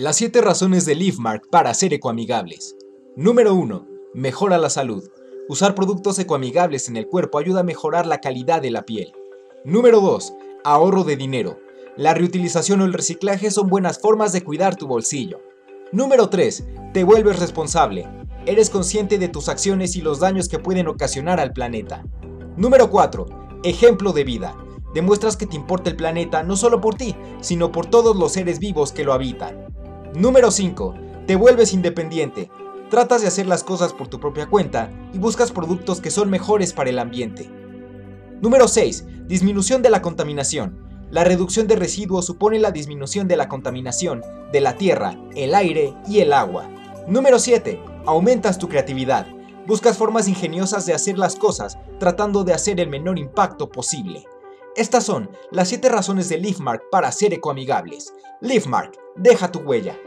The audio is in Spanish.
Las 7 razones de LeafMark para ser ecoamigables. Número 1. Mejora la salud. Usar productos ecoamigables en el cuerpo ayuda a mejorar la calidad de la piel. Número 2. Ahorro de dinero. La reutilización o el reciclaje son buenas formas de cuidar tu bolsillo. Número 3. Te vuelves responsable. Eres consciente de tus acciones y los daños que pueden ocasionar al planeta. Número 4. Ejemplo de vida. Demuestras que te importa el planeta no solo por ti, sino por todos los seres vivos que lo habitan. Número 5. Te vuelves independiente. Tratas de hacer las cosas por tu propia cuenta y buscas productos que son mejores para el ambiente. Número 6. Disminución de la contaminación. La reducción de residuos supone la disminución de la contaminación de la tierra, el aire y el agua. Número 7. Aumentas tu creatividad. Buscas formas ingeniosas de hacer las cosas tratando de hacer el menor impacto posible. Estas son las 7 razones de LeafMark para ser ecoamigables. LeafMark, deja tu huella.